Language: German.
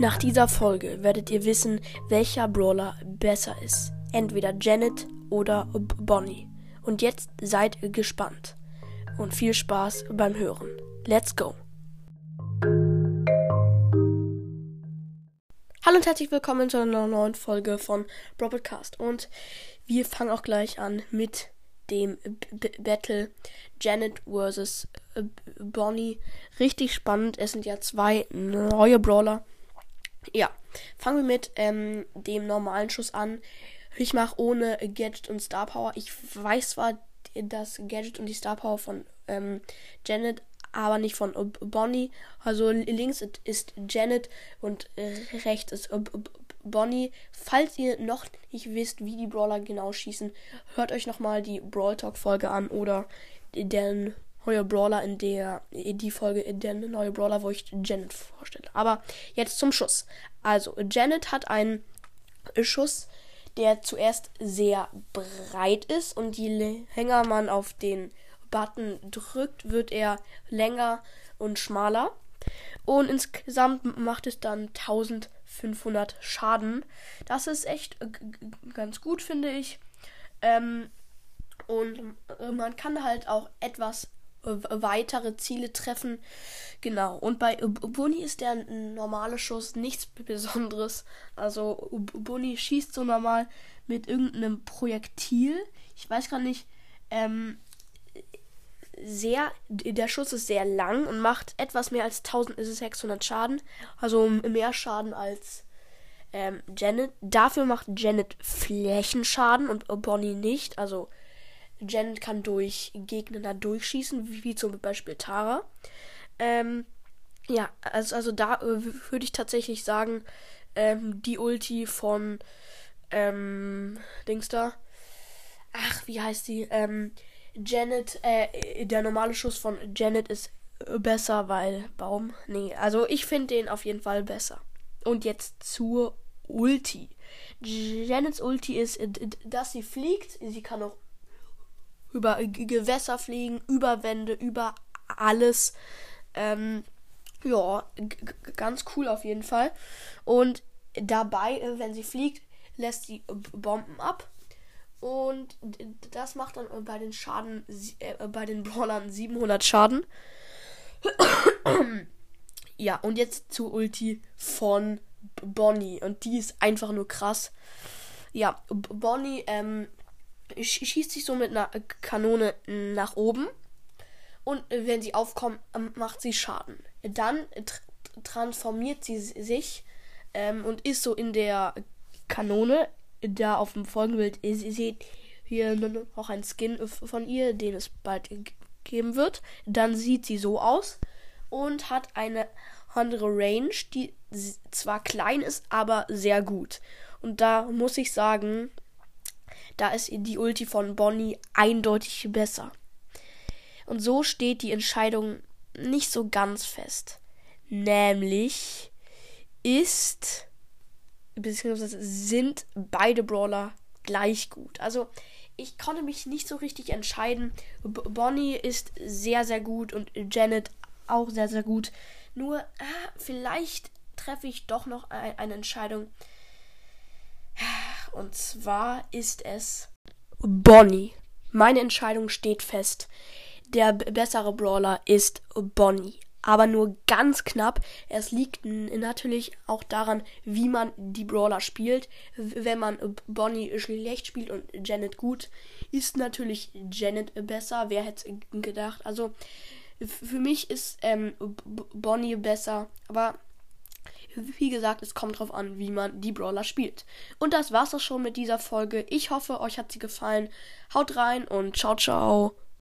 Nach dieser Folge werdet ihr wissen, welcher Brawler besser ist. Entweder Janet oder Bonnie. Und jetzt seid gespannt. Und viel Spaß beim Hören. Let's go! Hallo und herzlich willkommen zu einer neuen Folge von Broadcast. Und wir fangen auch gleich an mit dem B Battle Janet vs. Bonnie. Richtig spannend. Es sind ja zwei neue Brawler. Ja, fangen wir mit ähm, dem normalen Schuss an. Ich mache ohne Gadget und Star Power. Ich weiß zwar das Gadget und die Star Power von ähm, Janet, aber nicht von Bonnie. Also links ist Janet und rechts ist Bonnie. Falls ihr noch nicht wisst, wie die Brawler genau schießen, hört euch nochmal die Brawl Talk Folge an oder den neue Brawler in der in die Folge in der neue Brawler, wo ich Janet vorstelle. Aber jetzt zum Schuss. Also Janet hat einen Schuss, der zuerst sehr breit ist und je länger man auf den Button drückt, wird er länger und schmaler. Und insgesamt macht es dann 1500 Schaden. Das ist echt ganz gut, finde ich. Ähm, und man kann halt auch etwas weitere Ziele treffen. Genau. Und bei Bunny ist der normale Schuss nichts Besonderes. Also Bunny schießt so normal mit irgendeinem Projektil. Ich weiß gar nicht. Ähm, sehr, der Schuss ist sehr lang und macht etwas mehr als 1600 Schaden. Also mehr Schaden als ähm, Janet. Dafür macht Janet Flächenschaden und Bonnie nicht. Also Janet kann durch Gegner da durchschießen, wie, zum Beispiel Tara. Ähm, ja, also, also da äh, würde ich tatsächlich sagen, ähm, die Ulti von ähm, Dings da. Ach, wie heißt sie? Ähm, Janet, äh, der normale Schuss von Janet ist äh, besser, weil Baum. Nee, also ich finde den auf jeden Fall besser. Und jetzt zur Ulti. Janets Ulti ist, dass sie fliegt. Sie kann auch über Gewässer fliegen, über Wände, über alles. Ähm, ja, ganz cool auf jeden Fall. Und dabei, äh, wenn sie fliegt, lässt sie Bomben ab. Und das macht dann bei den Schaden, äh, bei den Brawlern 700 Schaden. ja, und jetzt zur Ulti von Bonnie. Und die ist einfach nur krass. Ja, Bonnie ähm, schießt sich so mit einer Kanone nach oben. Und wenn sie aufkommt, ähm, macht sie Schaden. Dann transformiert sie sich ähm, und ist so in der Kanone. Da auf dem Folgenbild ihr seht hier noch ein Skin von ihr, den es bald geben wird. Dann sieht sie so aus und hat eine andere Range, die zwar klein ist, aber sehr gut. Und da muss ich sagen, da ist die Ulti von Bonnie eindeutig besser. Und so steht die Entscheidung nicht so ganz fest. Nämlich ist, beziehungsweise sind beide Brawler gleich gut. Also ich konnte mich nicht so richtig entscheiden. Bonnie ist sehr, sehr gut und Janet auch sehr, sehr gut. Nur, ah, vielleicht treffe ich doch noch eine Entscheidung. Und zwar ist es Bonnie. Meine Entscheidung steht fest. Der bessere Brawler ist Bonnie. Aber nur ganz knapp. Es liegt natürlich auch daran, wie man die Brawler spielt. Wenn man Bonnie schlecht spielt und Janet gut, ist natürlich Janet besser. Wer hätte gedacht? Also für mich ist ähm, Bonnie besser. Aber wie gesagt, es kommt drauf an, wie man die Brawler spielt. Und das war's auch schon mit dieser Folge. Ich hoffe, euch hat sie gefallen. Haut rein und ciao, ciao.